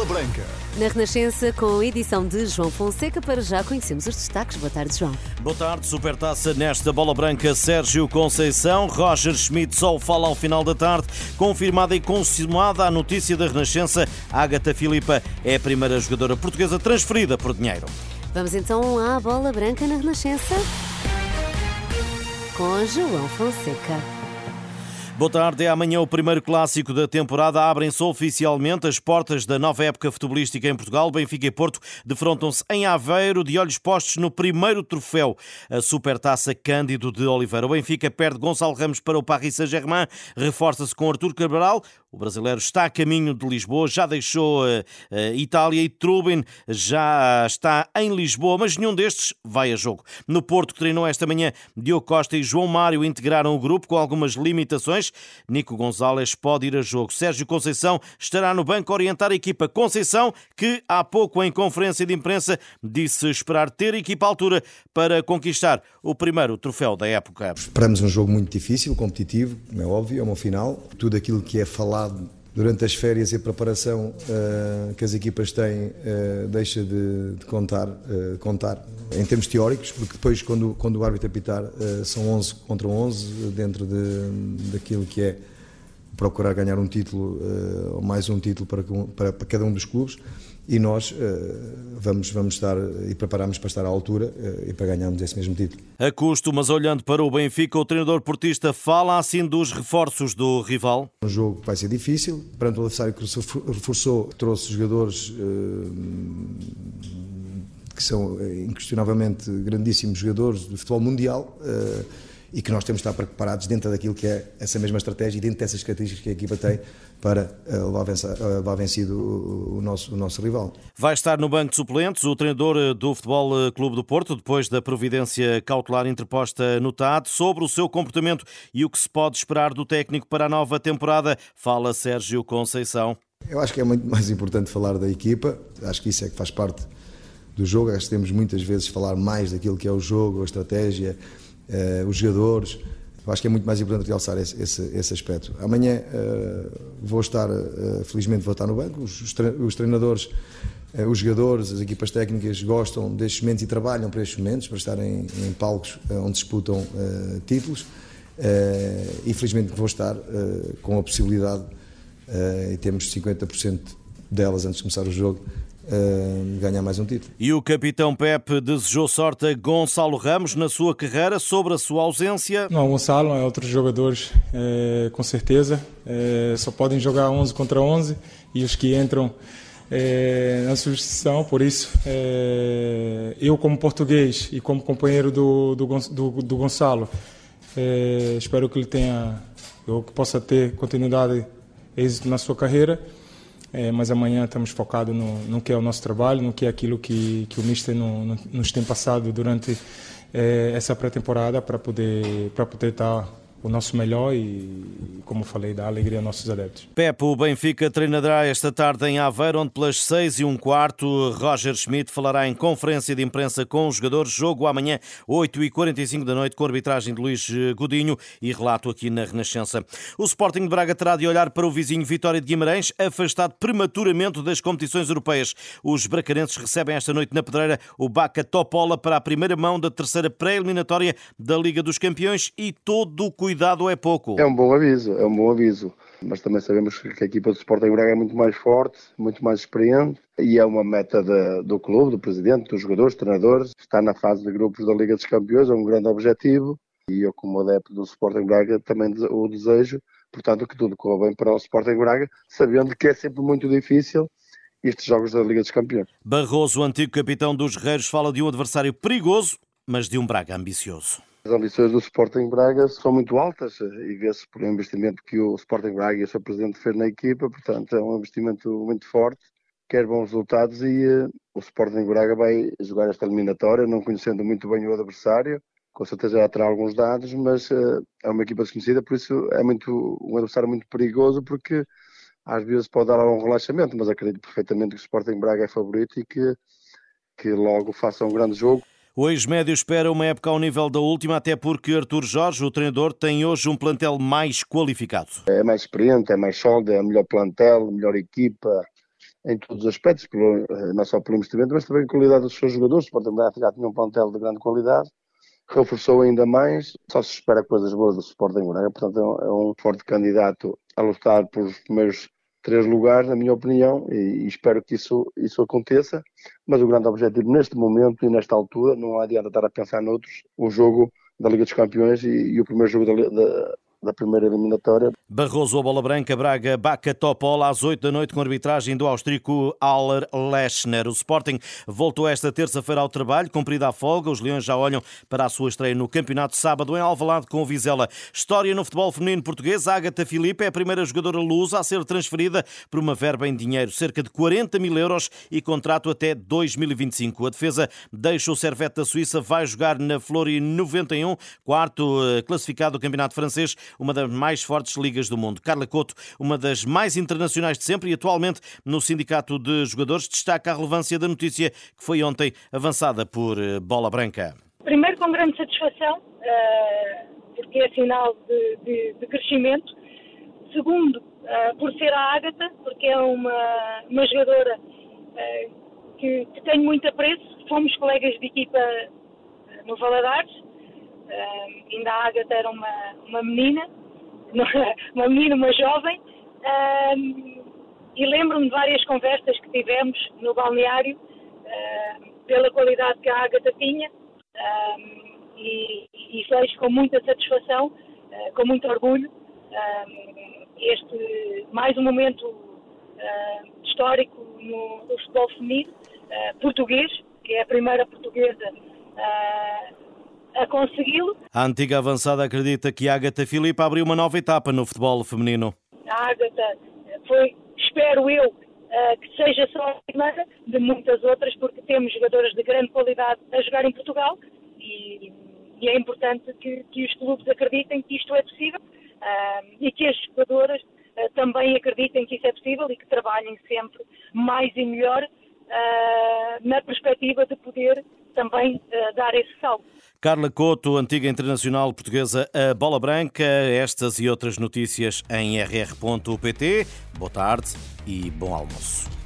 Bola Branca. Na Renascença, com a edição de João Fonseca, para já conhecemos os destaques. Boa tarde, João. Boa tarde, Supertaça nesta Bola Branca, Sérgio Conceição, Roger Schmidt só fala ao final da tarde, confirmada e consumada a notícia da Renascença, Ágata Filipa é a primeira jogadora portuguesa transferida por dinheiro. Vamos então à Bola Branca na Renascença, com João Fonseca. Boa tarde. É amanhã o primeiro clássico da temporada. Abrem-se oficialmente as portas da nova época futebolística em Portugal. Benfica e Porto defrontam-se em Aveiro, de olhos postos no primeiro troféu, a Supertaça Cândido de Oliveira. O Benfica perde Gonçalo Ramos para o Paris Saint-Germain, reforça-se com Artur Cabral. O brasileiro está a caminho de Lisboa, já deixou a, eh, a eh, Itália e Trubin já está em Lisboa, mas nenhum destes vai a jogo. No Porto, que treinou esta manhã, Diogo Costa e João Mário integraram o grupo com algumas limitações. Nico Gonzalez pode ir a jogo. Sérgio Conceição estará no banco a orientar a equipa. Conceição, que há pouco em conferência de imprensa disse esperar ter equipa à altura para conquistar o primeiro troféu da época. Esperamos um jogo muito difícil, competitivo, é óbvio, é uma final. Tudo aquilo que é falado durante as férias e a preparação uh, que as equipas têm uh, deixa de, de contar, uh, contar em termos teóricos, porque depois quando, quando o árbitro apitar são 11 contra 11 dentro de, daquilo que é procurar ganhar um título ou mais um título para, para, para cada um dos clubes e nós uh, vamos, vamos estar e preparamos para estar à altura uh, e para ganharmos esse mesmo título. A custo, mas olhando para o Benfica, o treinador portista fala assim dos reforços do rival. Um jogo que vai ser difícil, perante o adversário que se reforçou, trouxe jogadores uh, que são inquestionavelmente grandíssimos jogadores do futebol mundial e que nós temos de estar preparados dentro daquilo que é essa mesma estratégia e dentro dessas características que a equipa tem para eh, levar vencido o nosso, o nosso rival. Vai estar no banco de suplentes o treinador eh, do Futebol eh, Clube do Porto, depois da providência cautelar interposta no TAD, sobre o seu comportamento e o que se pode esperar do técnico para a nova temporada, fala Sérgio Conceição. Eu acho que é muito mais importante falar da equipa, acho que isso é que faz parte do jogo, acho que temos muitas vezes falar mais daquilo que é o jogo, a estratégia, uh, os jogadores. Acho que é muito mais importante realçar esse, esse, esse aspecto. Amanhã uh, vou estar, uh, felizmente, vou estar no banco. Os, os treinadores, os jogadores, as equipas técnicas gostam destes momentos e trabalham para estes momentos, para estarem em palcos onde disputam títulos. e felizmente vou estar com a possibilidade, e temos 50% delas antes de começar o jogo, Uh, ganhar mais um título. E o capitão Pepe desejou sorte a Gonçalo Ramos na sua carreira sobre a sua ausência? Não, Gonçalo é outros jogadores, é, com certeza. É, só podem jogar 11 contra 11 e os que entram é, na substituição, por isso é, eu como português e como companheiro do, do, do, do Gonçalo, é, espero que ele tenha, eu que possa ter continuidade, êxito na sua carreira é, mas amanhã estamos focados no, no que é o nosso trabalho, no que é aquilo que, que o Mister no, no, nos tem passado durante é, essa pré-temporada para poder, poder estar o nosso melhor e, como falei, dar alegria aos nossos adeptos. Pepe, o Benfica treinará esta tarde em Aveiro, onde pelas seis e um quarto Roger Schmidt falará em conferência de imprensa com os jogadores. Jogo amanhã, 8h45 da noite, com arbitragem de Luís Godinho e relato aqui na Renascença. O Sporting de Braga terá de olhar para o vizinho Vitória de Guimarães, afastado prematuramente das competições europeias. Os bracarenses recebem esta noite na Pedreira o Baca Topola para a primeira mão da terceira pré-eliminatória da Liga dos Campeões e todo o cuidado cuidado é pouco. É um bom aviso, é um bom aviso. Mas também sabemos que a equipa do Sporting Braga é muito mais forte, muito mais experiente e é uma meta de, do clube, do presidente, dos jogadores, dos treinadores. Está na fase de grupos da Liga dos Campeões, é um grande objetivo e eu, como adepto do Sporting Braga, também o desejo. Portanto, que tudo corra bem para o Sporting Braga, sabendo que é sempre muito difícil estes jogos da Liga dos Campeões. Barroso, antigo capitão dos Guerreiros, fala de um adversário perigoso, mas de um Braga ambicioso. As ambições do Sporting Braga são muito altas e vê-se por um investimento que o Sporting Braga e o seu presidente fez na equipa, portanto é um investimento muito forte, quer bons resultados e uh, o Sporting Braga vai jogar esta eliminatória, não conhecendo muito bem o adversário, com certeza já terá alguns dados, mas uh, é uma equipa desconhecida, por isso é muito um adversário muito perigoso porque às vezes pode dar algum relaxamento, mas acredito perfeitamente que o Sporting Braga é favorito e que, que logo faça um grande jogo. O ex-médio espera uma época ao nível da última, até porque Artur Jorge, o treinador, tem hoje um plantel mais qualificado. É mais experiente, é mais sólido, é melhor plantel, melhor equipa, em todos os aspectos, eh, não só pelo investimento, mas também a qualidade dos seus jogadores. O Sporting já tinha um plantel de grande qualidade, reforçou ainda mais, só se espera coisas boas do Sporting Braga, portanto é um, é um forte candidato a lutar por os primeiros três lugares, na minha opinião, e, espero que isso, isso aconteça. Mas o grande objetivo neste momento e nesta altura, não adianta estar a pensar noutros, o jogo da Liga dos Campeões e, e o primeiro jogo da, da, da primeira eliminatória. Barroso, a bola branca, Braga, Baca, Topola, às 8 da noite, com arbitragem do austríaco Aller Lechner. O Sporting voltou esta terça-feira ao trabalho, cumprida a folga. Os Leões já olham para a sua estreia no campeonato sábado em Alvalade com o Vizela. História no futebol feminino português. Agatha Filipe é a primeira jogadora lusa a ser transferida por uma verba em dinheiro, cerca de 40 mil euros e contrato até 2025. A defesa deixa o Servete da Suíça, vai jogar na Flori 91, quarto eh, classificado do campeonato francês uma das mais fortes ligas do mundo. Carla Couto, uma das mais internacionais de sempre e atualmente no Sindicato de Jogadores, destaca a relevância da notícia que foi ontem avançada por eh, Bola Branca. Primeiro, com grande satisfação, eh, porque é sinal de, de, de crescimento. Segundo, eh, por ser a Ágata, porque é uma, uma jogadora que, que tenho muito apreço. Fomos colegas de equipa no Valadares Uh, ainda a Agatha era uma, uma menina, uma menina, uma jovem, uh, e lembro-me de várias conversas que tivemos no balneário uh, pela qualidade que a Agatha tinha. E, e vejo com muita satisfação, com muito orgulho, este mais um momento histórico no, no futebol feminino português, que é a primeira portuguesa a consegui-lo. A antiga avançada acredita que a Agatha Filipe abriu uma nova etapa no futebol feminino. A Agatha foi, espero eu, eh, que seja só a primeira de muitas outras, porque temos jogadoras de grande qualidade a jogar em Portugal e, e é importante que, que, os clubes acreditem que isto é possível uh, e que as jogadoras uh, também acreditem que isso é possível e que trabalhem sempre mais e melhor na perspectiva de poder também dar esse salto. Carla Couto, antiga internacional portuguesa, a Bola Branca. Estas e outras notícias em rr.pt. Boa tarde e bom almoço.